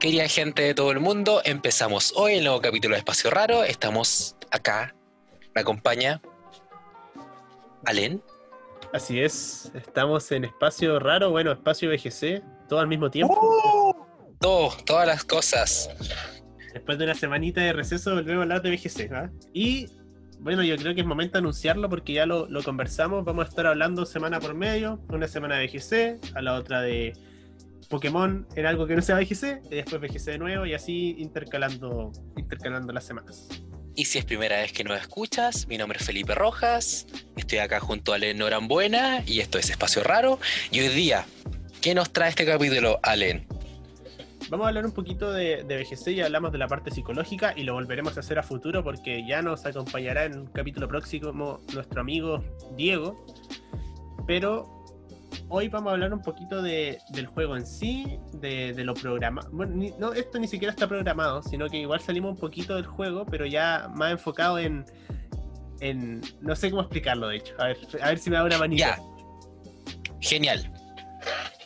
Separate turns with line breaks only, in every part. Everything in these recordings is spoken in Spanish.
Querida gente de todo el mundo, empezamos hoy el nuevo capítulo de Espacio Raro. Estamos acá. Me acompaña Alen.
Así es, estamos en espacio raro, bueno, espacio VGC, todo al mismo tiempo.
¡Uh! Todo, todas las cosas.
Después de una semanita de receso volvemos a hablar de VGC. ¿ah? Y bueno, yo creo que es momento de anunciarlo porque ya lo, lo conversamos. Vamos a estar hablando semana por medio, una semana de VGC, a la otra de Pokémon en algo que no sea VGC, y después VGC de nuevo y así intercalando, intercalando las semanas.
Y si es primera vez que nos escuchas, mi nombre es Felipe Rojas, estoy acá junto a Alen Norambuena y esto es Espacio Raro. Y hoy día, ¿qué nos trae este capítulo, Alen?
Vamos a hablar un poquito de, de VGC y hablamos de la parte psicológica y lo volveremos a hacer a futuro porque ya nos acompañará en un capítulo próximo nuestro amigo Diego. Pero hoy vamos a hablar un poquito de, del juego en sí, de, de lo programado. Bueno, ni- no, esto ni siquiera está programado, sino que igual salimos un poquito del juego, pero ya más enfocado en. en no sé cómo explicarlo, de hecho. A ver, a ver si me da una manita.
Ya. Genial.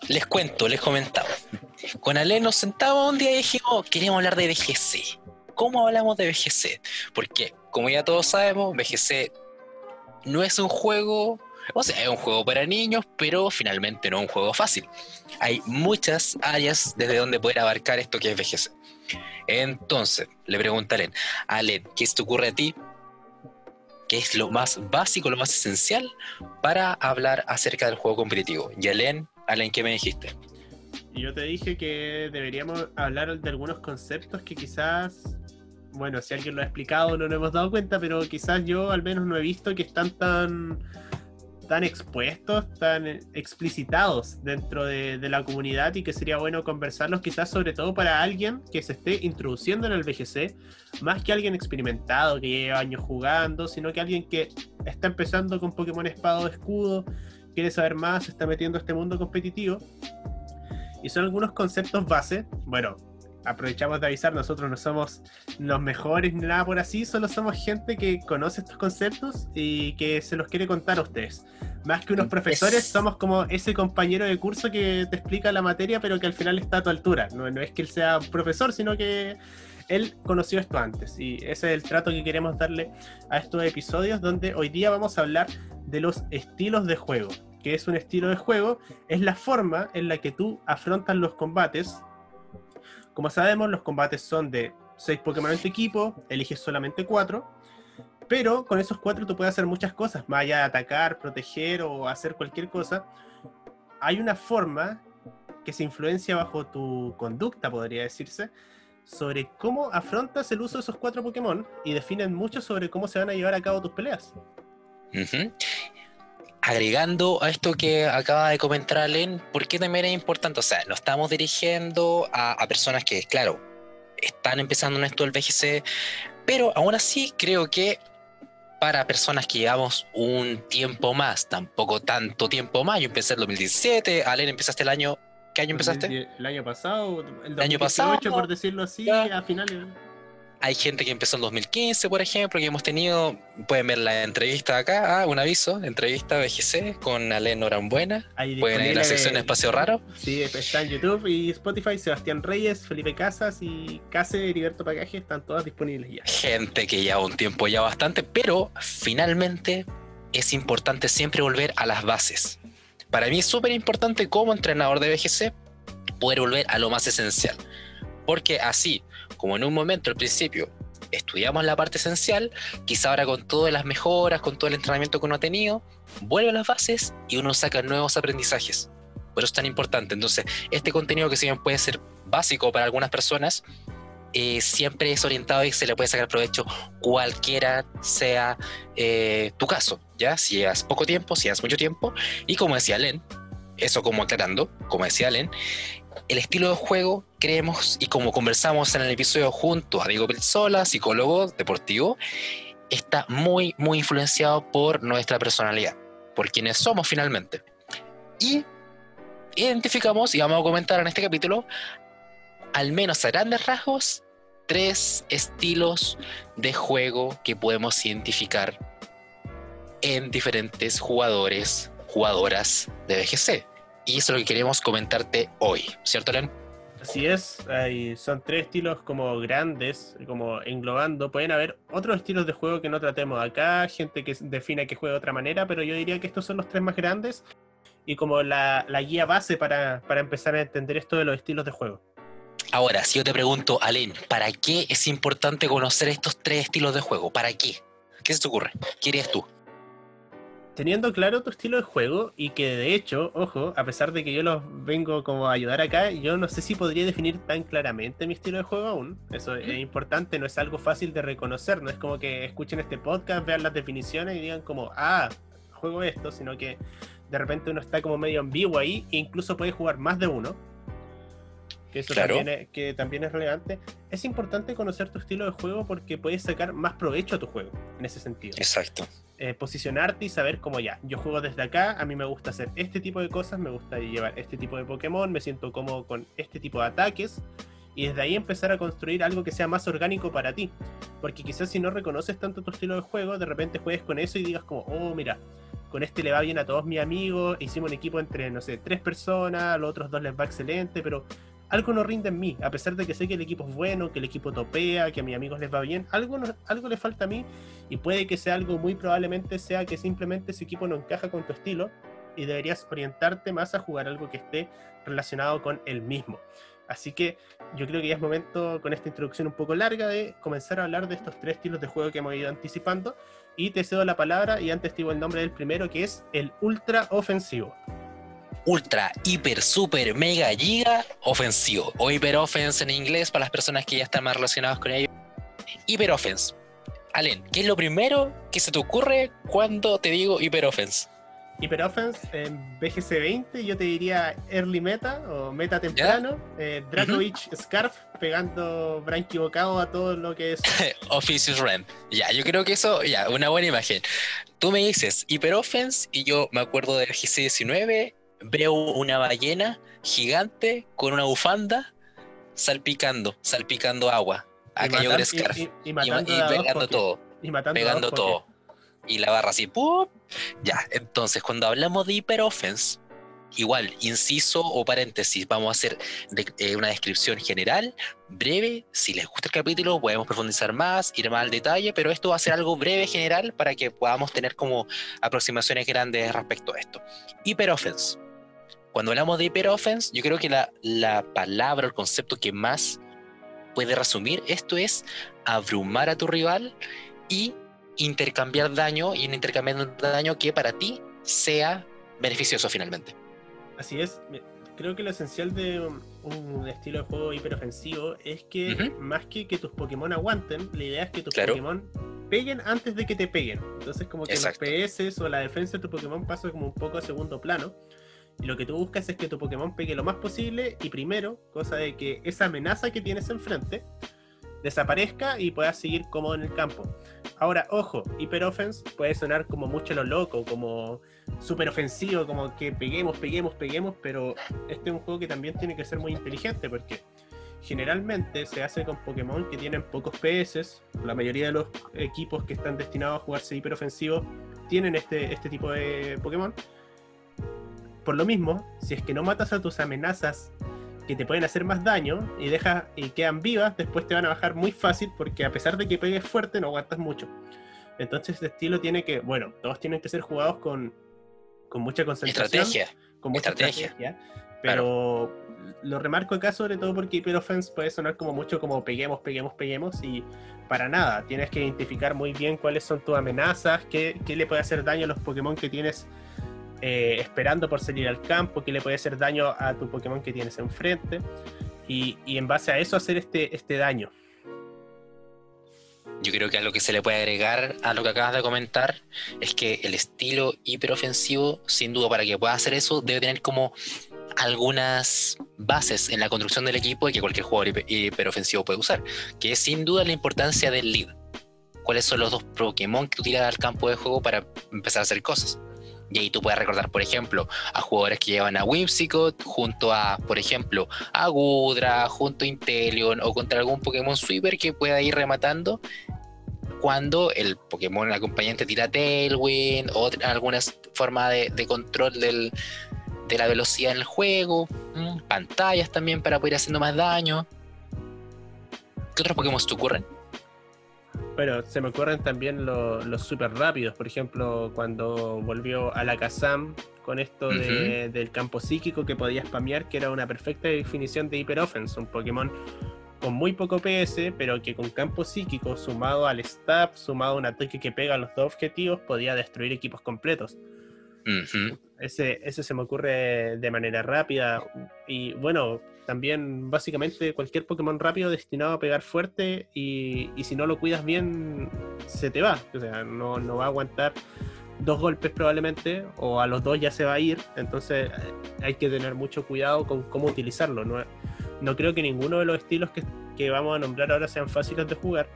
Les cuento, les comentaba. Con Alen nos sentamos un día y dijimos, queremos hablar de VGC. ¿Cómo hablamos de VGC? Porque, como ya todos sabemos, VGC no es un juego, o sea, es un juego para niños, pero finalmente no es un juego fácil. Hay muchas áreas desde donde poder abarcar esto que es VGC. Entonces, le pregunto a Alen, Alen, ¿qué se te ocurre a ti? ¿Qué es lo más básico, lo más esencial para hablar acerca del juego competitivo? Y Alen, Alen, ¿qué me dijiste?
Yo te dije que deberíamos hablar de algunos conceptos que quizás. Bueno, si alguien lo ha explicado no nos hemos dado cuenta, pero quizás yo al menos no he visto que están tan tan expuestos, tan explicitados dentro de, la comunidad y que sería bueno conversarlos quizás sobre todo para alguien que se esté introduciendo en el VGC, más que alguien experimentado que lleva años jugando, sino que alguien que está empezando con Pokémon Espada o Escudo, quiere saber más, se está metiendo a este mundo competitivo. Y son algunos conceptos base. Bueno, aprovechamos de avisar, nosotros no somos los mejores ni nada por así, solo somos gente que conoce estos conceptos y que se los quiere contar a ustedes. Más que unos profesores,
Es-
somos como ese compañero de curso que te explica la materia, pero que al final está a tu altura. No, no es que él sea un profesor, sino que él conoció esto antes. Y ese es el trato que queremos darle a estos episodios, donde hoy día vamos a hablar de los estilos de juego. ¿Qué es un estilo de juego? Es la forma en la que tú afrontas los combates como sabemos, los combates son de 6 Pokémon en tu equipo, eliges solamente 4, pero con esos 4 tú puedes hacer muchas cosas, más allá de atacar, proteger o hacer cualquier cosa. Hay una forma que se influencia bajo tu conducta, podría decirse, sobre cómo afrontas el uso de esos 4 Pokémon y definen mucho sobre cómo se van a llevar a cabo tus peleas.
Ujú. Agregando a esto que acaba de comentar Alen, ¿por qué también es importante? O sea, nos estamos dirigiendo a, a personas que, claro, están empezando en esto del VGC, pero aún así creo que para personas que llevamos un tiempo más, tampoco tanto tiempo más, yo empecé en 2017, Alen, empezaste el año, ¿qué año empezaste?
El año pasado, el
año
2018,
pasado,
por decirlo así,
ya.
a finales.
Hay gente que empezó en 2015, por ejemplo, que hemos tenido, pueden ver la entrevista acá, ah, un aviso, entrevista VGC con Alen Norambuena.
Ahí
Pueden ir a la sección Espacio Raro.
Sí, está en YouTube y Spotify. Sebastián Reyes, Felipe Casas y Case Heriberto Pagaje están todas disponibles ya.
Gente que lleva un tiempo ya bastante, pero finalmente es importante siempre volver a las bases. Para mí es súper importante como entrenador de VGC poder volver a lo más esencial. Porque así, como en un momento al principio estudiamos la parte esencial, quizá ahora con todas las mejoras, con todo el entrenamiento que uno ha tenido, vuelve a las bases y uno saca nuevos aprendizajes. Por eso es tan importante. Entonces, este contenido que si puede ser básico para algunas personas, eh, siempre es orientado y se le puede sacar provecho cualquiera sea eh, tu caso, ¿ya? Si llevas poco tiempo, si llevas mucho tiempo, y como decía Len, eso como aclarando, como decía Len, el estilo de juego, creemos, y como conversamos en el episodio junto a Diego Pelzola, psicólogo deportivo, está muy, muy influenciado por nuestra personalidad, por quienes somos finalmente. Y identificamos, y vamos a comentar en este capítulo, al menos a grandes rasgos, tres estilos de juego que podemos identificar en diferentes jugadores, jugadoras de BGC. Y eso es lo que queremos comentarte hoy, ¿cierto, Len?
Así es, hay, son tres estilos como grandes, como englobando. Pueden haber otros estilos de juego que no tratemos acá, gente que define que juega de otra manera, pero yo diría que estos son los tres más grandes y como la, la guía base para, para empezar a entender esto de los estilos de juego.
Ahora, si yo te pregunto, Alen, ¿para qué es importante conocer estos tres estilos de juego? ¿Para qué? ¿Qué se te ocurre? ¿Qué harías tú?
Teniendo claro tu estilo de juego y que de hecho, ojo, a pesar de que yo los vengo como a ayudar acá, yo no sé si podría definir tan claramente mi estilo de juego aún. Eso es importante, no es algo fácil de reconocer, no es como que escuchen este podcast, vean las definiciones y digan como, ah, juego esto, sino que de repente uno está como medio ambiguo ahí e incluso puede jugar más de uno. Que eso también, es, que también es relevante. Es importante conocer tu estilo de juego porque puedes sacar más provecho a tu juego en ese sentido.
Exacto.
Eh, posicionarte y saber cómo ya, yo juego desde acá, a mí me gusta hacer este tipo de cosas, me gusta llevar este tipo de Pokémon, me siento cómodo con este tipo de ataques y desde ahí empezar a construir algo que sea más orgánico para ti. Porque quizás si no reconoces tanto tu estilo de juego, de repente juegues con eso y digas como, oh, mira, con este le va bien a todos mis amigos, hicimos un equipo entre, no sé, tres personas, los otros dos les va excelente, pero algo no rinde en mí, a pesar de que sé que el equipo es bueno, que el equipo topea, que a mis amigos les va bien, algo, algo le falta a mí y puede que sea algo, muy probablemente sea que simplemente ese equipo no encaja con tu estilo y deberías orientarte más a jugar algo que esté relacionado con el mismo. Así que yo creo que ya es momento, con esta introducción un poco larga, de comenzar a hablar de estos tres estilos de juego que hemos ido anticipando. Y te cedo la palabra y antes te digo el nombre del primero, que es el ultra ofensivo
ultra, hiper, super, mega, giga ofensivo. O hiper offense en inglés para las personas que ya están más relacionadas con ello. Hiper offense. Alen, ¿qué es lo primero que se te ocurre cuando te digo hiper offense?
Hyper Offense en BGC 20, yo te diría early meta o meta temprano. Eh, Scarf pegando Brain equivocado a todo lo que es.
Officious Ren. Ya, yo creo que eso, ya, una buena imagen. Tú me dices Hyper Offense y yo me acuerdo del BGC 19 veo una ballena gigante con una bufanda salpicando, salpicando agua. Acá yo Scarf. Y, y, pegando todo. Y pegando todo. Y la barra así, ¡pum! Ya, entonces cuando hablamos de hyper offense, igual, inciso o paréntesis, vamos a hacer eh, una descripción general, breve. Si les gusta el capítulo, podemos profundizar más, ir más al detalle, pero esto va a ser algo breve, general, para que podamos tener como aproximaciones grandes respecto a esto. Hyper offense cuando hablamos de hyper offense, yo creo que la, la palabra, el concepto que más puede resumir esto es abrumar a tu rival y intercambiar daño y un de daño que para ti sea beneficioso finalmente.
Así es. Creo que lo esencial de un, estilo de juego hiperofensivo es que más que que tus Pokémon aguanten, la idea es que tus Pokémon peguen antes de que te peguen. Entonces como que los PS o la defensa de tu Pokémon pasa como un poco a segundo plano. Lo que tú buscas es que tu Pokémon pegue lo más posible y primero, cosa de que esa amenaza que tienes enfrente desaparezca y puedas seguir cómodo en el campo. Ahora, ojo, Hyper Offense puede sonar como mucho lo loco, como súper ofensivo, como que peguemos, peguemos, peguemos, pero este es un juego que también tiene que ser muy inteligente porque generalmente se hace con Pokémon que tienen pocos PS. La mayoría de los equipos que están destinados a jugarse hiper ofensivo tienen este, este tipo de Pokémon por lo mismo, si es que no matas a tus amenazas que te pueden hacer más daño y dejas y quedan vivas, después te van a bajar muy fácil porque a pesar de que pegues fuerte no aguantas mucho. Entonces este estilo tiene que, bueno, todos tienen que ser jugados con, con mucha concentración.
Estrategia.
Con mucha estrategia. pero lo remarco acá sobre todo porque Hyper Offense puede sonar como mucho como peguemos, peguemos, peguemos y para nada. Tienes que identificar muy bien cuáles son tus amenazas, qué, qué le puede hacer daño a los Pokémon que tienes eh, esperando por salir al campo, que le puede hacer daño a tu Pokémon que tienes enfrente, y, en base a eso hacer este, este daño.
Yo creo que algo que se le puede agregar a lo que acabas de comentar es que el estilo hiperofensivo, sin duda, para que pueda hacer eso, debe tener como algunas bases en la construcción del equipo y que cualquier jugador hiperofensivo puede usar, que es sin duda la importancia del lead. ¿Cuáles son los dos Pokémon que tú tiras al campo de juego para empezar a hacer cosas? Y ahí tú puedes recordar, por ejemplo, a jugadores que llevan a Whimsicott junto a, por ejemplo, a Gudra, junto a Inteleon o contra algún Pokémon Sweeper que pueda ir rematando cuando el Pokémon acompañante tira Tailwind o alguna forma de, control del, de la velocidad en el juego, pantallas también para poder ir haciendo más daño. ¿Qué otros Pokémon te ocurren?
Bueno, se me ocurren también los super rápidos, por ejemplo, cuando volvió a la Kazam con esto del campo psíquico que podía spamear, que era una perfecta definición de Hyper Offense, un Pokémon con muy poco PS, pero que con campo psíquico sumado al stab, sumado a un ataque que pega a los dos objetivos, podía destruir equipos completos. Ese, ese se me ocurre de manera rápida. Y bueno, también básicamente cualquier Pokémon rápido destinado a pegar fuerte y, y si no lo cuidas bien, se te va. O sea, no, no va a aguantar dos golpes probablemente, o a los dos ya se va a ir, entonces eh, hay que tener mucho cuidado con cómo utilizarlo. No, no creo que ninguno de los estilos que, vamos a nombrar ahora sean fáciles de jugar,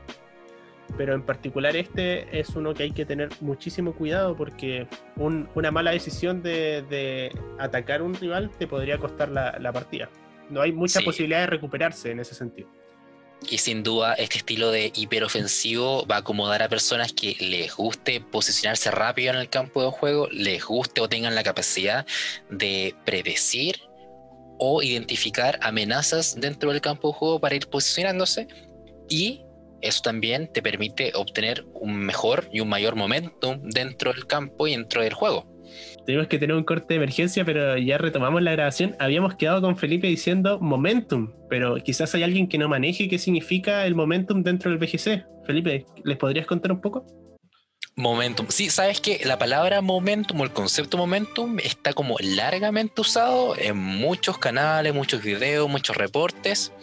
pero en particular este es uno que hay que tener muchísimo cuidado porque una mala decisión de, atacar un rival te podría costar la, partida. No hay mucha posibilidad de recuperarse en ese sentido.
Y sin duda este estilo de hiperofensivo va a acomodar a personas que les guste posicionarse rápido en el campo de juego, les guste o tengan la capacidad de predecir o identificar amenazas dentro del campo de juego para ir posicionándose y eso también te permite obtener un mejor y un mayor momentum dentro del campo y dentro del juego.
Tenemos que tener un corte de emergencia, pero ya retomamos la grabación. Habíamos quedado con Felipe diciendo momentum, pero quizás hay alguien que no maneje qué significa el momentum dentro del BGC. Felipe, ¿les podrías contar un poco?
Momentum. Sí, sabes que la palabra momentum o el concepto momentum está como largamente usado en muchos canales, muchos videos, muchos reportes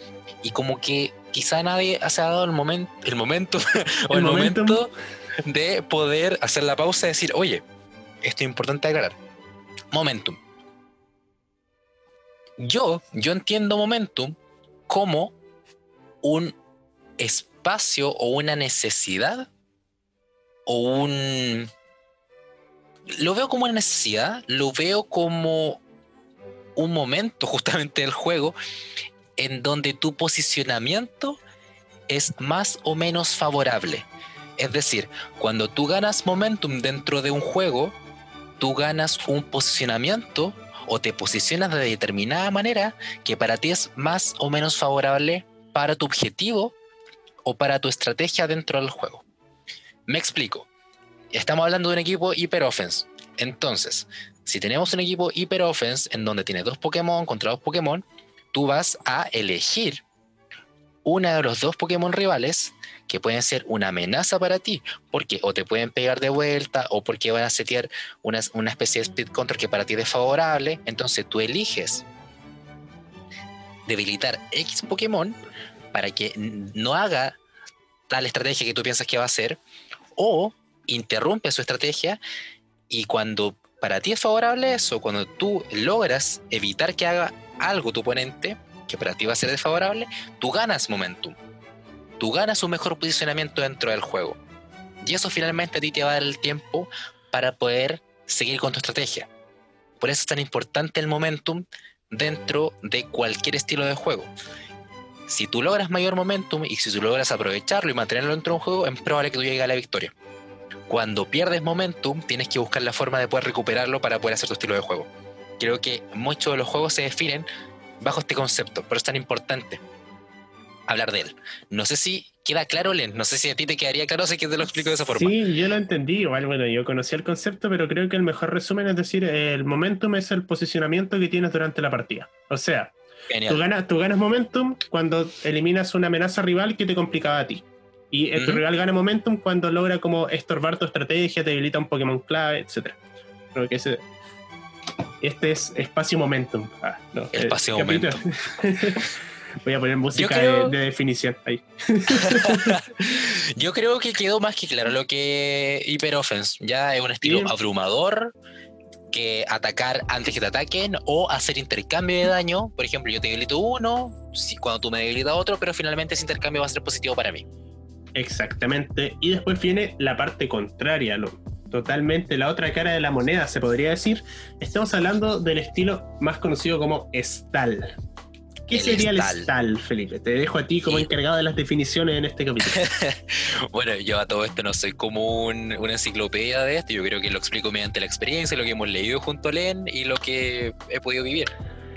y como que quizá nadie ha dado el, momento el momento o el, momento de poder hacer la pausa y decir, oye, esto es importante aclarar. Momentum. Yo, yo entiendo momentum como un espacio o una necesidad o un... Lo veo como una necesidad, lo veo como un momento justamente del juego en donde tu posicionamiento es más o menos favorable. Es decir, cuando tú ganas momentum dentro de un juego, tú ganas un posicionamiento o te posicionas de determinada manera que para ti es más o menos favorable para tu objetivo o para tu estrategia dentro del juego. Me explico. Estamos hablando de un equipo hiper offense. Entonces, si tenemos un equipo hiper offense en donde tiene dos Pokémon contra dos Pokémon, tú vas a elegir una de los dos Pokémon rivales que pueden ser una amenaza para ti, porque o te pueden pegar de vuelta o porque van a setear una, una especie de speed control que para ti es desfavorable. Entonces tú eliges debilitar X Pokémon para que no haga tal estrategia que tú piensas que va a hacer o interrumpe su estrategia y cuando para ti es favorable eso, cuando tú logras evitar que haga algo tu oponente, que para ti va a ser desfavorable, tú ganas momentum. Tú ganas un mejor posicionamiento dentro del juego. Y eso finalmente a ti te va a dar el tiempo para poder seguir con tu estrategia. Por eso es tan importante el momentum dentro de cualquier estilo de juego. Si tú logras mayor momentum y si tú logras aprovecharlo y mantenerlo dentro de un juego, es probable que tú llegues a la victoria. Cuando pierdes momentum, tienes que buscar la forma de poder recuperarlo para poder hacer tu estilo de juego. Creo que muchos de los juegos se definen bajo este concepto, pero es tan importante hablar de él. No sé si queda claro, Len, no sé si a ti te quedaría claro, sé que te lo explico de esa forma.
Sí, yo lo entendí, igual, bueno, yo conocía el concepto, pero creo que el mejor resumen es decir, el momentum es el posicionamiento que tienes durante la partida. O sea, Tú ganas, tú ganas momentum cuando eliminas una amenaza rival que te complicaba a ti. Y tu rival gana momentum cuando logra como estorbar tu estrategia, te debilita un Pokémon clave, etc. Creo que ese, este es espacio momentum. Ah,
no, espacio momentum.
Voy a poner música de, definición ahí.
Yo creo que quedó más que claro lo que Hyper Offense. Ya es un estilo abrumador, que atacar antes que te ataquen o hacer intercambio de daño. Por ejemplo, yo te debilito uno, cuando tú me debilitas otro, pero finalmente ese intercambio va a ser positivo para mí.
Exactamente. Y después viene la parte contraria, lo, totalmente la otra cara de la moneda, se podría decir. Estamos hablando del estilo más conocido como Stall. ¿Qué sería el Stal, Felipe? Te dejo a ti como encargado de las definiciones en este capítulo.
bueno, yo a todo esto no soy como una enciclopedia de esto, yo creo que lo explico mediante la experiencia, lo que hemos leído junto a Len y lo que he podido vivir.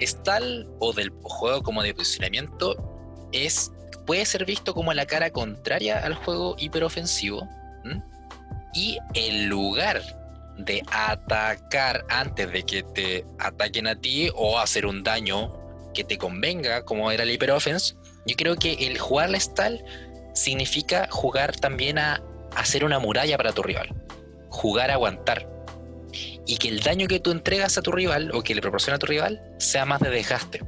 Stal o del juego como de posicionamiento es puede ser visto como la cara contraria al juego hiperofensivo y el lugar de atacar antes de que te ataquen a ti o hacer un daño que te convenga, como era el hiperoffense, yo creo que el jugar la Stal significa jugar también a hacer una muralla para tu rival, jugar a aguantar. Y que el daño que tú entregas a tu rival o que le proporciona a tu rival sea más de desgaste.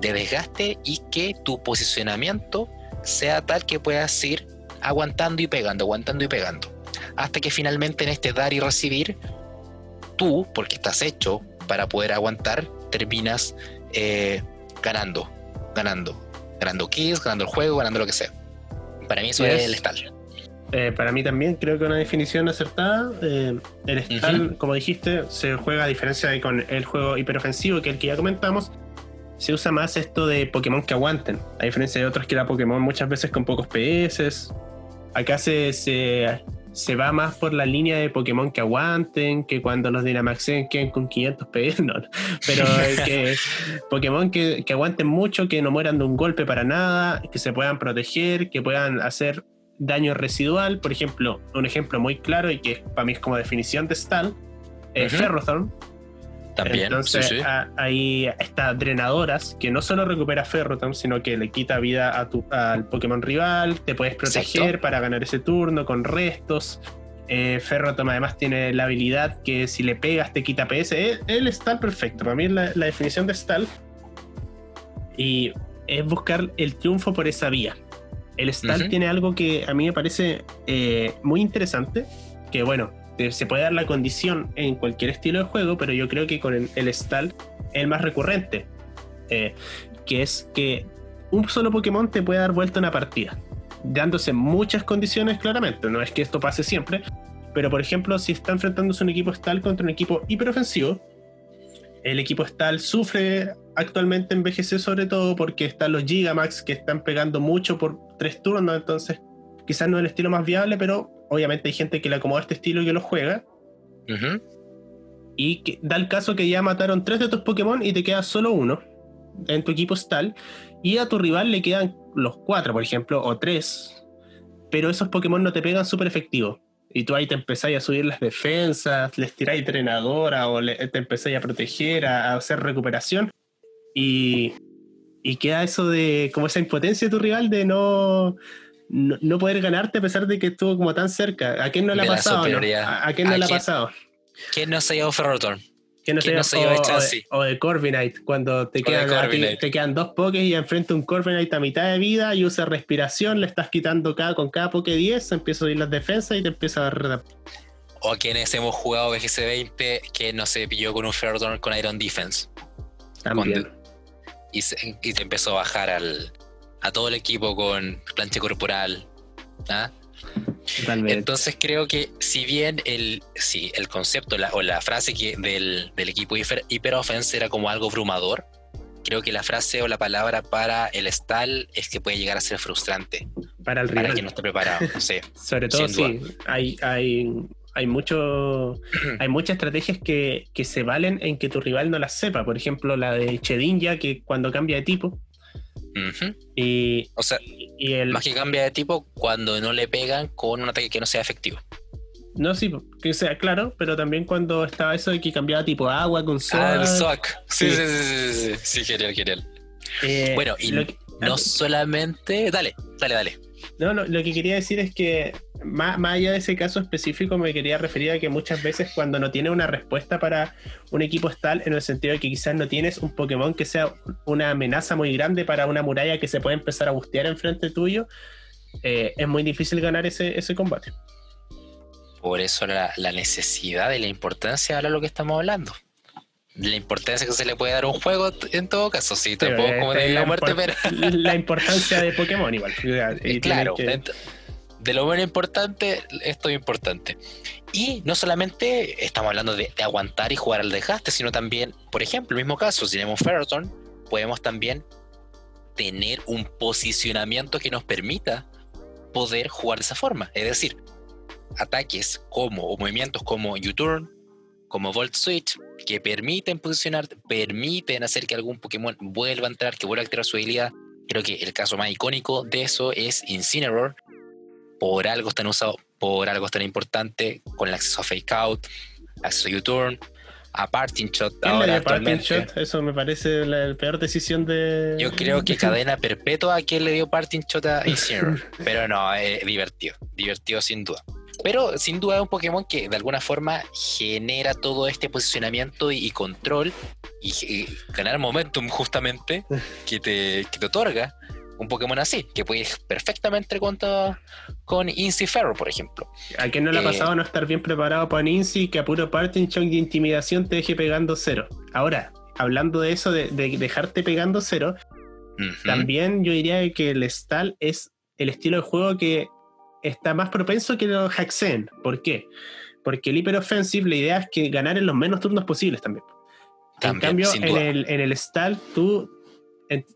De desgaste y que tu posicionamiento sea tal que puedas ir aguantando y pegando, aguantando y pegando hasta que finalmente en este dar y recibir, tú, porque estás hecho para poder aguantar, terminas eh, ganando, ganando, ganando kills, ganando el juego, ganando lo que sea. Para mí eso es, el Stal.
Eh, para mí también creo que una definición acertada. Eh, el Stal, como dijiste, se juega a diferencia de con el juego hiperofensivo, que el que ya comentamos, se usa más esto de Pokémon que aguanten, a diferencia de otros que era Pokémon muchas veces con pocos PS. Acá se, se se va más por la línea de Pokémon que aguanten, que cuando los Dynamaxen queden con 500 PS, no, pero que Pokémon que, aguanten mucho, que no mueran de un golpe para nada, que se puedan proteger, que puedan hacer daño residual. Por ejemplo, un ejemplo muy claro y que para mí es como definición de Stal, es Ferrothorn
también.
Entonces hay estas drenadoras que no solo recupera Ferrotom, sino que le quita vida a tu, al Pokémon rival, te puedes proteger para ganar ese turno con restos. Eh, Ferrotom además tiene la habilidad que si le pegas te quita PS. Él, está perfecto. Para mí es la, definición de Stall. Y es buscar el triunfo por esa vía. El Stall tiene algo que a mí me parece eh, muy interesante. Que bueno, se puede dar la condición en cualquier estilo de juego, pero yo creo que con el, el Stall es el más recurrente, eh, que es que un solo Pokémon te puede dar vuelta una partida, dándose muchas condiciones claramente, no es que esto pase siempre, pero por ejemplo, si está enfrentándose un equipo Stall contra un equipo hiperofensivo, el equipo Stall sufre actualmente en BGC sobre todo porque están los Gigamax que están pegando mucho por tres turnos, entonces quizás no es el estilo más viable, pero obviamente hay gente que le acomoda este estilo y que lo juega. Y que, da el caso que ya mataron tres de tus Pokémon y te queda solo uno en tu equipo tal. Y a tu rival le quedan los cuatro, por ejemplo, o tres. Pero esos Pokémon no te pegan súper efectivo. Y tú ahí te empezáis a subir las defensas, les tiráis entrenadora o te empezáis a proteger, a, hacer recuperación. Y, y queda eso de como esa impotencia de tu rival de no, no, poder ganarte a pesar de que estuvo como tan cerca. ¿A quién no le ha pasado? ¿A, quién no le ha pasado?
¿Quién no se llevó Ferrothorn?
¿Quién no se, no llevó o, de, o de Corviknight, cuando te quedan, te quedan dos pokés y enfrenta un Corviknight a mitad de vida y usa respiración, le estás quitando cada, con cada poke 10, empieza a ir las defensas y te empieza a dar
O quienes hemos jugado BGC 20 que no se pilló con un Ferrothorn con Iron Defense.
También.
y, y te empezó a bajar al, a todo el equipo con plancha corporal. ¿ah? Entonces creo que si bien el, sí, el concepto o la frase que del, equipo hiper, hiperoffense era como algo abrumador, creo que la frase o la palabra para el stall es que puede llegar a ser frustrante.
Para el rival.
Para quien no esté preparado. Sí,
Sobre todo, sí. Hay, hay, hay, mucho, hay muchas estrategias que, que, se valen en que tu rival no las sepa. Por ejemplo, la de Chedinja, que cuando cambia de tipo, y,
o sea, y el, más que cambia de tipo cuando no le pegan con un ataque que no sea efectivo.
No, sí, que sea claro, pero también cuando estaba eso de que cambiaba tipo agua con
sol. Ah, el Sí, sí, sí, sí, sí, sí, genial, genial. Eh, bueno, y no solamente. Dale, dale, dale.
No, no, lo que quería decir es que más, allá de ese caso específico, me quería referir a que muchas veces cuando no tienes una respuesta para un equipo tal, en el sentido de que quizás no tienes un Pokémon que sea una amenaza muy grande para una muralla que se puede empezar a bustear enfrente tuyo, eh, es muy difícil ganar ese, ese combate.
Por eso la, necesidad y la importancia de lo que estamos hablando la importancia que se le puede dar a un juego en todo caso, sí, tampoco como de la, muerte, pero...
La importancia de Pokémon igual.
Y claro, de lo menos importante, esto es importante. Y no solamente estamos hablando de, aguantar y jugar al desgaste, sino también, por ejemplo, el mismo caso, si tenemos Ferroton, podemos también tener un posicionamiento que nos permita poder jugar de esa forma. Es decir, ataques como o movimientos como U-Turn, como Volt Switch, que permiten posicionar, permiten hacer que algún Pokémon vuelva a entrar, que vuelva a activar su habilidad. Creo que el caso más icónico de eso es Incineroar. Por algo están usados, por algo tan importante, con el acceso a Fake Out, acceso a U-Turn, a Parting Shot.
Ahora, Parting Shot? Eso me parece la, peor decisión de.
Yo creo que cadena perpetua a quien le dio Parting Shot a Incineroar. Pero no, es divertido. Divertido sin duda. Pero sin duda es un Pokémon que de alguna forma genera todo este posicionamiento y, control y, ganar momentum justamente que te, que te otorga un Pokémon así, que puedes perfectamente contar con Incy Ferro, por ejemplo.
¿A quién no le ha eh, pasado no estar bien preparado para Incy que a puro parting shock de intimidación te deje pegando cero? Ahora, hablando de eso, de, dejarte pegando cero, también yo diría que el Stall es el estilo de juego que está más propenso que los Haxen. ¿Por qué? Porque el Hyper Offensive, la idea es que ganar en los menos turnos posibles también. en cambio, en el, en el Stall, tú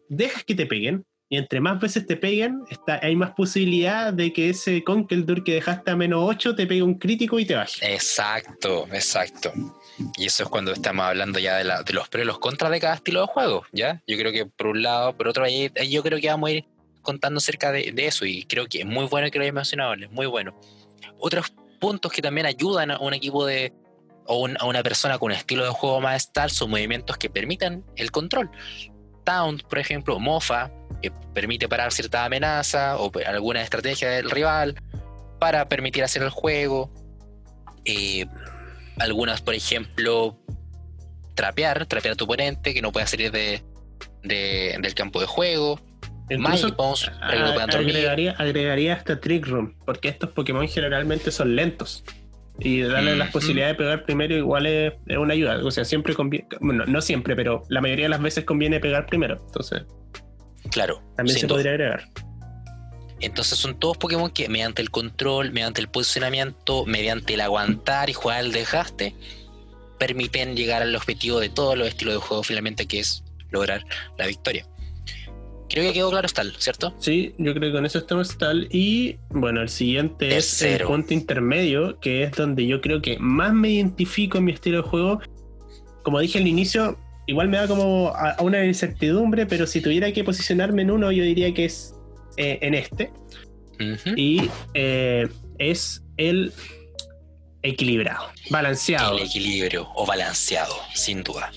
dejas que te peguen, y entre más veces te peguen, está, hay más posibilidad de que ese Conkeldurr que dejaste a menos 8 te pegue un crítico y te baje.
Exacto, exacto. Y eso es cuando estamos hablando ya de, la, de los pros y los contras de cada estilo de juego, ¿ya? Yo creo que por un lado, por otro, ahí, yo creo que vamos a ir contando acerca de, eso y creo que es muy bueno que lo hayas mencionado, es muy bueno. Otros puntos que también ayudan a un equipo de, o a una persona con un estilo de juego más tal son movimientos que permitan el control. Taunt, por ejemplo, Mofa, que permite parar cierta amenaza o alguna estrategia del rival para permitir hacer el juego. Eh, algunas, por ejemplo, trapear, trapear a tu oponente que no pueda salir de, del campo de juego.
Agregaría, agregaría hasta Trick Room, porque estos Pokémon generalmente son lentos. Y darle las posibilidades de pegar primero igual es, una ayuda. O sea, siempre conviene, bueno, no siempre, pero la mayoría de las veces conviene pegar primero. Entonces,
Claro.
También se podría agregar.
Entonces son todos Pokémon que mediante el control, mediante el posicionamiento, mediante el aguantar y jugar al desgaste, permiten llegar al objetivo de todos los estilos de juego finalmente, que es lograr la victoria. Creo que quedó claro tal, ¿cierto?
Sí, yo creo que con eso estamos tal. Y bueno, el siguiente es el punto intermedio, que es donde yo creo que más me identifico en mi estilo de juego. Como dije al inicio, igual me da como a, una incertidumbre, pero si tuviera que posicionarme en uno, yo diría que es eh, en este. Y eh, es el equilibrado, balanceado.
El equilibrio o balanceado, sin duda.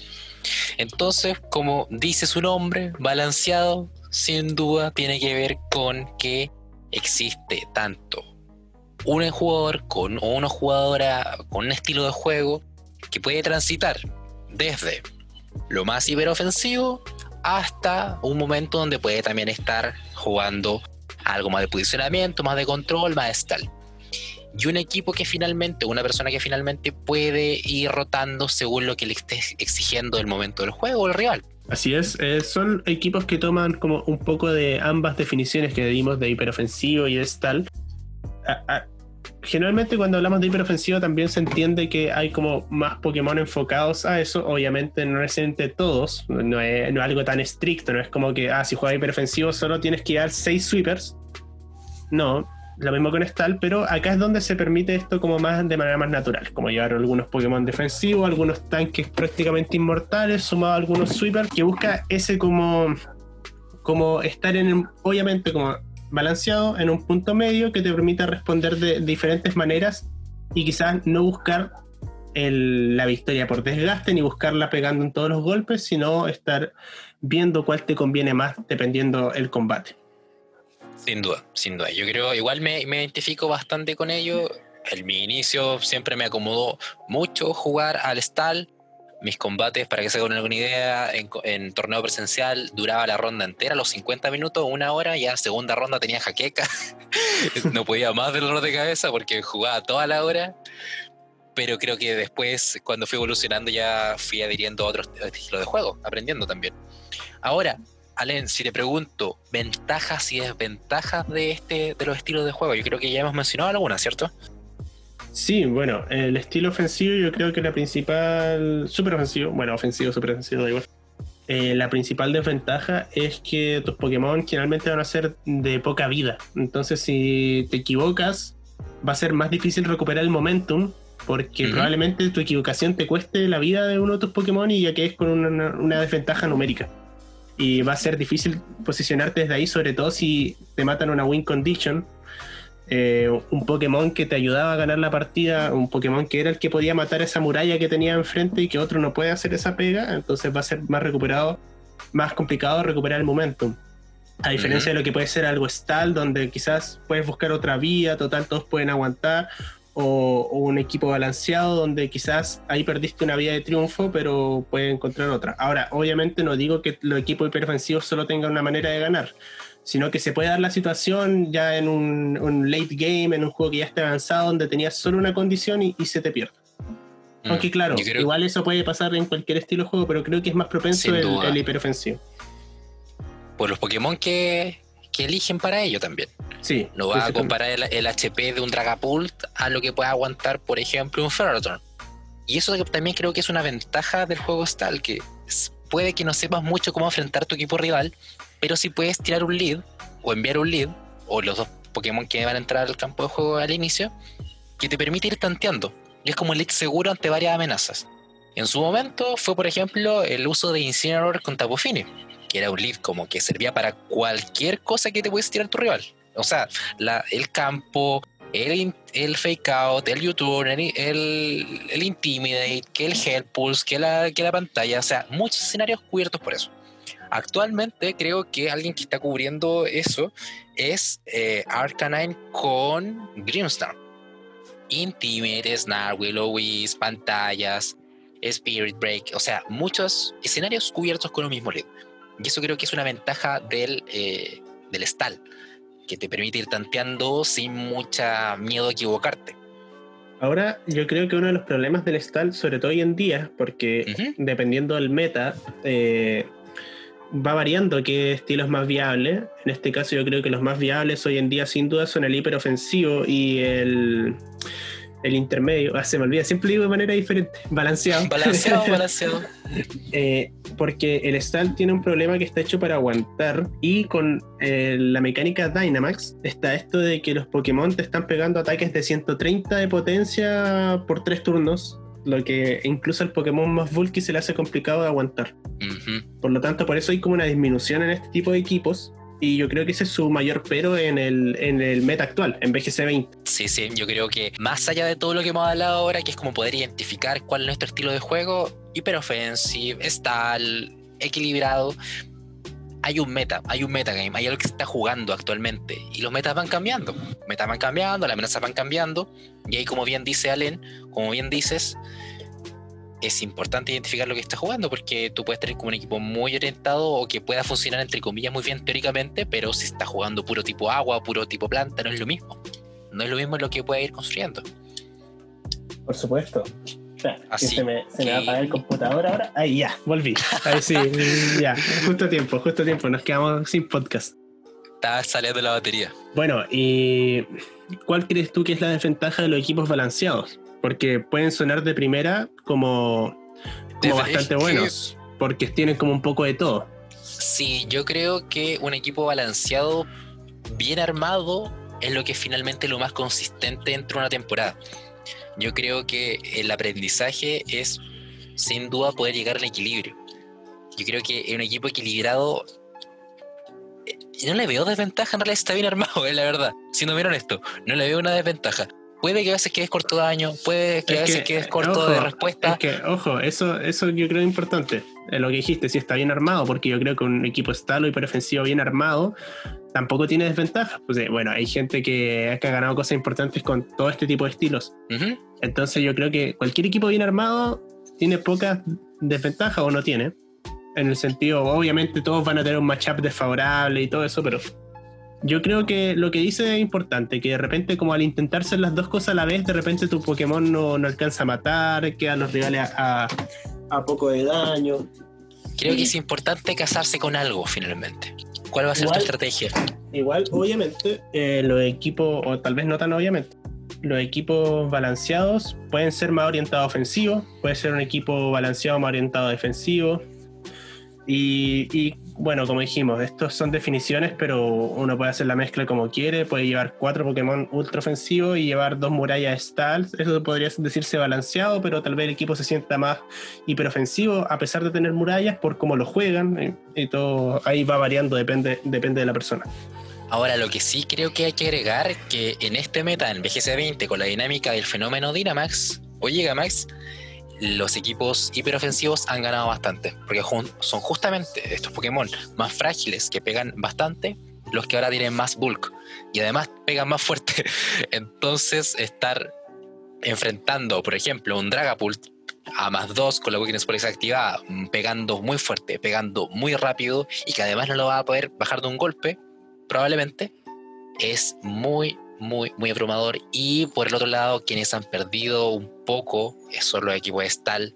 Entonces, como dice su nombre, balanceado, sin duda tiene que ver con que existe tanto un jugador con, o una jugadora con un estilo de juego que puede transitar desde lo más hiperofensivo hasta un momento donde puede también estar jugando algo más de posicionamiento, más de control, más de tal. Y un equipo que finalmente, una persona que finalmente puede ir rotando según lo que le esté exigiendo el momento del juego o el rival.
Así es, eh, son equipos que toman como un poco de ambas definiciones que dimos de hiperofensivo y de tal generalmente cuando hablamos de hiperofensivo también se entiende que hay como más Pokémon enfocados a eso. Obviamente no es entre todos, no es, algo tan estricto, no es como que, ah, si juegas hiperofensivo solo tienes que dar 6 sweepers. No, lo mismo con Stal, pero acá es donde se permite esto como más de manera más natural, como llevar algunos Pokémon defensivos, algunos tanques prácticamente inmortales, sumado a algunos sweepers, que busca ese como, como estar en, obviamente como balanceado en un punto medio que te permita responder de, diferentes maneras y quizás no buscar la victoria por desgaste ni buscarla pegando en todos los golpes, sino estar viendo cuál te conviene más dependiendo el combate.
Sin duda, sin duda. Yo creo, igual me, me identifico bastante con ello. En mi inicio siempre me acomodó mucho jugar al Stall mis combates, para que se hagan alguna idea, en, torneo presencial duraba la ronda entera, los 50 minutos, una hora, ya segunda ronda tenía jaqueca, no podía más del dolor de cabeza porque jugaba toda la hora, pero creo que después, cuando fui evolucionando, ya fui adhiriendo a otros estilos de juego, aprendiendo también. Ahora, Alen, si te pregunto, ventajas y desventajas de este de los estilos de juego, yo creo que ya hemos mencionado algunas, ¿cierto?
Sí, bueno, el estilo ofensivo yo creo que la principal, super ofensivo, bueno, ofensivo, super ofensivo, da igual. eh, la principal desventaja es que tus Pokémon generalmente van a ser de poca vida. Entonces, si te equivocas, va a ser más difícil recuperar el momentum. Porque probablemente tu equivocación te cueste la vida de uno de tus Pokémon y ya que es con una, una desventaja numérica. Y va a ser difícil posicionarte desde ahí, sobre todo si te matan una win condition. Eh, un Pokémon que te ayudaba a ganar la partida, un Pokémon que era el que podía matar esa muralla que tenía enfrente y que otro no puede hacer esa pega, entonces va a ser más recuperado, más complicado recuperar el momentum. A diferencia de lo que puede ser algo stall, donde quizás puedes buscar otra vía, total, todos pueden aguantar, o, o un equipo balanceado, donde quizás ahí perdiste una vía de triunfo, pero puedes encontrar otra. Ahora, obviamente no digo que los equipos hiperofensivos solo tengan una manera de ganar, sino que se puede dar la situación ya en un, un late game, en un juego que ya esté avanzado, donde tenías solo una condición y, y se te pierde.
Mm,
Aunque claro,
creo-
igual eso puede pasar en cualquier estilo de juego, pero creo que es más propenso el, hiperofensivo.
por los Pokémon que, que eligen para ello también.
Sí.
No va a comparar el, el HP de un Dragapult a lo que puede aguantar, por ejemplo, un Ferrothorn. Y eso también creo que es una ventaja del juego Stall, que puede que no sepas mucho cómo enfrentar tu equipo rival, pero si puedes tirar un lead o enviar un lead, o los dos Pokémon que van a entrar al campo de juego al inicio, que te permite ir tanteando. Y es como un lead seguro ante varias amenazas. En su momento fue, por ejemplo, el uso de Incineroar con Tapu Fini, que era un lead como que servía para cualquier cosa que te puedes tirar tu rival. O sea, la- el campo, el, el fake out, el U-turn, el, el, el intimidate, que el head pulse, que la, que la pantalla, o sea, muchos escenarios cubiertos por eso. Actualmente creo que alguien que está cubriendo eso es eh, Arcanine con Grimstar. Intimidate, Snarl, Will-O-Wisp, pantallas, Spirit Break, o sea, muchos escenarios cubiertos con un mismo lead. Y eso creo que es una ventaja del, eh, del stall, que te permite ir tanteando sin mucha miedo a equivocarte.
Ahora, yo creo que uno de los problemas del stall, sobre todo hoy en día, porque dependiendo del meta, eh, va variando qué estilo es más viable. En este caso, yo creo que los más viables hoy en día, sin duda, son el hiperofensivo y el, el intermedio. Ah, se me olvida, siempre digo de manera diferente. Balanceado.
Balanceado, balanceado.
Eh, porque el stall tiene un problema que está hecho para aguantar y con eh, la mecánica Dynamax está esto de que los Pokémon te están pegando ataques de 130 de potencia por 3 turnos, lo que incluso al Pokémon más bulky se le hace complicado de aguantar. Por lo tanto, por eso hay como una disminución en este tipo de equipos y yo creo que ese es su mayor pero en el, en el meta actual, en BGC 20.
Sí, sí, yo creo que más allá de todo lo que hemos hablado ahora, que es como poder identificar cuál es nuestro estilo de juego, hiperoffensive, stall, equilibrado, hay un meta, hay un metagame, hay algo que se está jugando actualmente y los metas van cambiando, metas van cambiando, las amenazas van cambiando y ahí como bien dice Allen, como bien dices, es importante identificar lo que está jugando porque tú puedes tener como un equipo muy orientado o que pueda funcionar entre comillas muy bien teóricamente, pero si está jugando puro tipo agua, puro tipo planta, no es lo mismo. No es lo mismo lo que puede ir construyendo.
Por supuesto.
Así
se me, se me va a apagar el computador ahora. Ahí ya, volví. Ahí sí, ya. Justo a tiempo, justo a tiempo. Nos quedamos sin podcast.
Está saliendo la batería.
Bueno, ¿y cuál crees tú que es la desventaja de los equipos balanceados? Porque pueden sonar de primera como, bastante
es que-
buenos, porque tienen como un poco de todo.
Sí, yo creo que un equipo balanceado, bien armado, es lo que es finalmente lo más consistente dentro de una temporada. Yo creo que el aprendizaje es, sin duda, poder llegar al equilibrio. Yo creo que un equipo equilibrado. eh, No le veo desventaja, en realidad está bien armado, es la verdad. Siendo bien honesto, no le veo una desventaja. Puede que a veces quedes corto de daño, puede que a
Es
veces
que,
quedes corto
ojo,
de respuesta.
Es que, ojo, eso, eso yo creo importante. Eh, Lo que dijiste, si está bien armado, porque yo creo que un equipo estalo hiperofensivo bien armado tampoco tiene desventajas. Pues, eh, bueno, hay gente que, que ha ganado cosas importantes con todo este tipo de estilos.
Ujú.
Entonces yo creo que cualquier equipo bien armado tiene pocas desventajas o no tiene. En el sentido, obviamente todos van a tener un matchup desfavorable y todo eso, pero yo creo que lo que dice es importante, que de repente como al intentar hacer las dos cosas a la vez, de repente tu Pokémon no, no alcanza a matar, quedan los rivales a, a- a poco de daño.
Creo que es importante casarse con algo finalmente. ¿Cuál va a ser
Igual-
tu estrategia?
Igual, obviamente, eh, los equipos, o tal vez no tan obviamente, los equipos balanceados pueden ser más orientados ofensivos, puede ser un equipo balanceado más orientado defensivo. Y, bueno, como dijimos, estos son definiciones, pero uno puede hacer la mezcla como quiere. Puede llevar cuatro Pokémon ultra ofensivos y llevar dos murallas Stals. Eso podría decirse balanceado, pero tal vez el equipo se sienta más hiperofensivo a pesar de tener murallas por cómo lo juegan. Y, todo ahí va variando, depende, depende de la persona.
Ahora, lo que sí creo que hay que agregar que en este meta, en BGC20, con la dinámica del fenómeno Dynamax o Gigamax, los equipos hiperofensivos han ganado bastante, porque son justamente estos Pokémon más frágiles que pegan bastante los que ahora tienen más bulk y además pegan más fuerte. Entonces, estar enfrentando, por ejemplo, un Dragapult a más 2 con la Weakness Police activada, pegando muy fuerte, pegando muy rápido y que además no lo va a poder bajar de un golpe, probablemente, es muy, muy, muy abrumador. Y por el otro lado, quienes han perdido un poco son los equipos de Stal,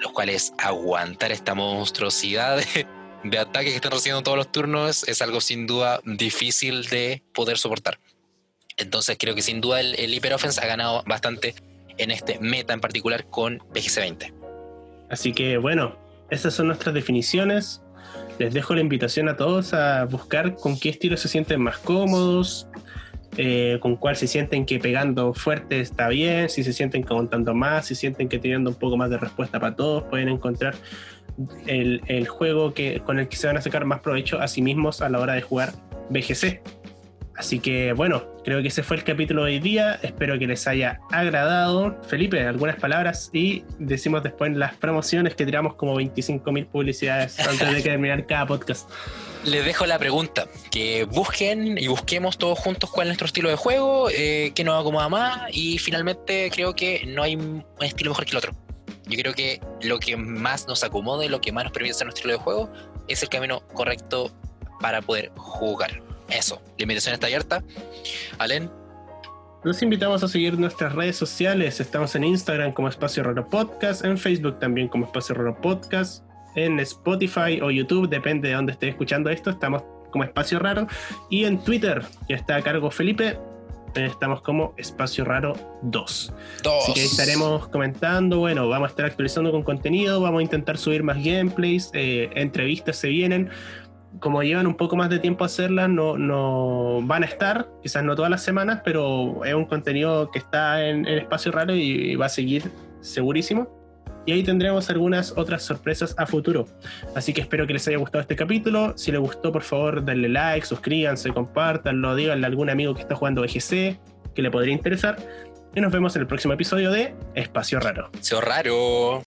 los cuales aguantar esta monstruosidad de, ataque que están recibiendo todos los turnos es algo sin duda difícil de poder soportar. Entonces creo que sin duda el, el Hyper Offense ha ganado bastante en este meta en particular con BGC20.
Así que bueno, esas son nuestras definiciones. Les dejo la invitación a todos a buscar con qué estilo se sienten más cómodos, eh, con cuál se sienten que pegando fuerte está bien, si se sienten que aguantando más, si sienten que teniendo un poco más de respuesta para todos, pueden encontrar el, juego que, con el que se van a sacar más provecho a sí mismos a la hora de jugar BGC. Así que bueno, creo que ese fue el capítulo de hoy día. Espero que les haya agradado. Felipe, algunas palabras y decimos después las promociones que tiramos como 25.000 publicidades antes de terminar cada podcast
les dejo la pregunta, que busquen y busquemos todos juntos cuál es nuestro estilo de juego, eh, qué nos acomoda más y finalmente creo que no hay un estilo mejor que el otro. Yo creo que lo que más nos acomode, lo que más nos permite hacer nuestro estilo de juego es el camino correcto para poder jugar. Eso, la invitación está abierta. Alen.
Los invitamos a seguir nuestras redes sociales. Estamos en Instagram como Espacio Raro Podcast, en Facebook también como Espacio Raro Podcast en Spotify o YouTube, depende de dónde esté escuchando esto, estamos como Espacio Raro. Y en Twitter, que está a cargo Felipe, estamos como Espacio Raro 2. Así que estaremos comentando, bueno, vamos a estar actualizando con contenido, vamos a intentar subir más gameplays, eh, entrevistas se vienen. Como llevan un poco más de tiempo a hacerlas, no, no van a estar, quizás no todas las semanas, pero es un contenido que está en, en Espacio Raro y va a seguir segurísimo y ahí tendremos algunas otras sorpresas a futuro. Así que espero que les haya gustado este capítulo. Si les gustó, por favor, denle like, suscríbanse, compartanlo, díganle a algún amigo que está jugando BGC que le podría interesar. Y nos vemos en el próximo episodio de Espacio Raro.
Espacio Raro.